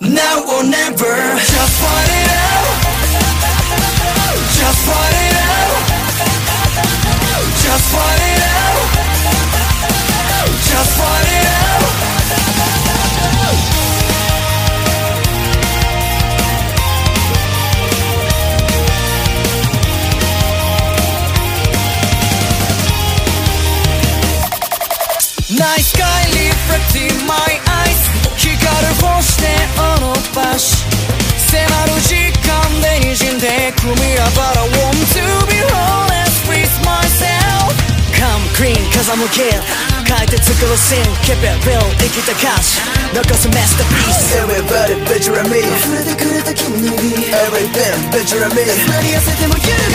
Now or never. Just fight it out. Just fight it out. Just fight it out. Just fight it out. Night sky reflecting my eyes 光る星であの場所迫る時間で滲んでくミラバラ Want to be honest with myself Come clean cause I'm a kid 書いて作るシーン Keep it real 生きた歌詞残す masterpiece Everybody picture me 溢れてくれた君の指 Everything picture me なり痩せても揺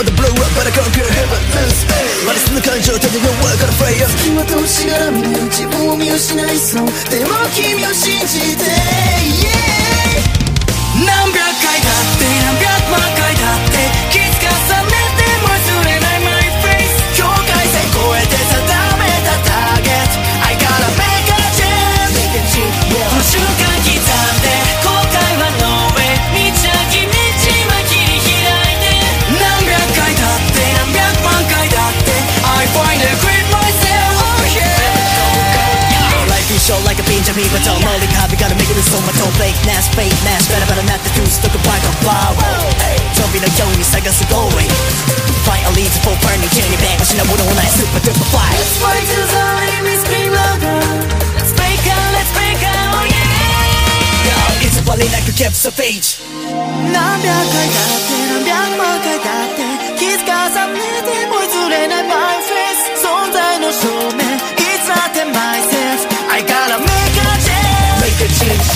まだブルーはまだ関係ないマリスの感情ただよ分からフェイヤー隙間通しがらみに自分を見失いそう。でも君を信じて、yeah! short like a pinch of me but don't know the copy gotta make it so my don't fake ness fake ness better better not the truth look back on flower 飛びのように探す going Fight a lead for burning 急に弁護しなものもない super duper fly Let's fight till the enemy scream louder Let's break out, let's break out, oh yeah 偽りなく kept the page 何百回だって何百万回だって気づかさねても譲れない My face 存在の証明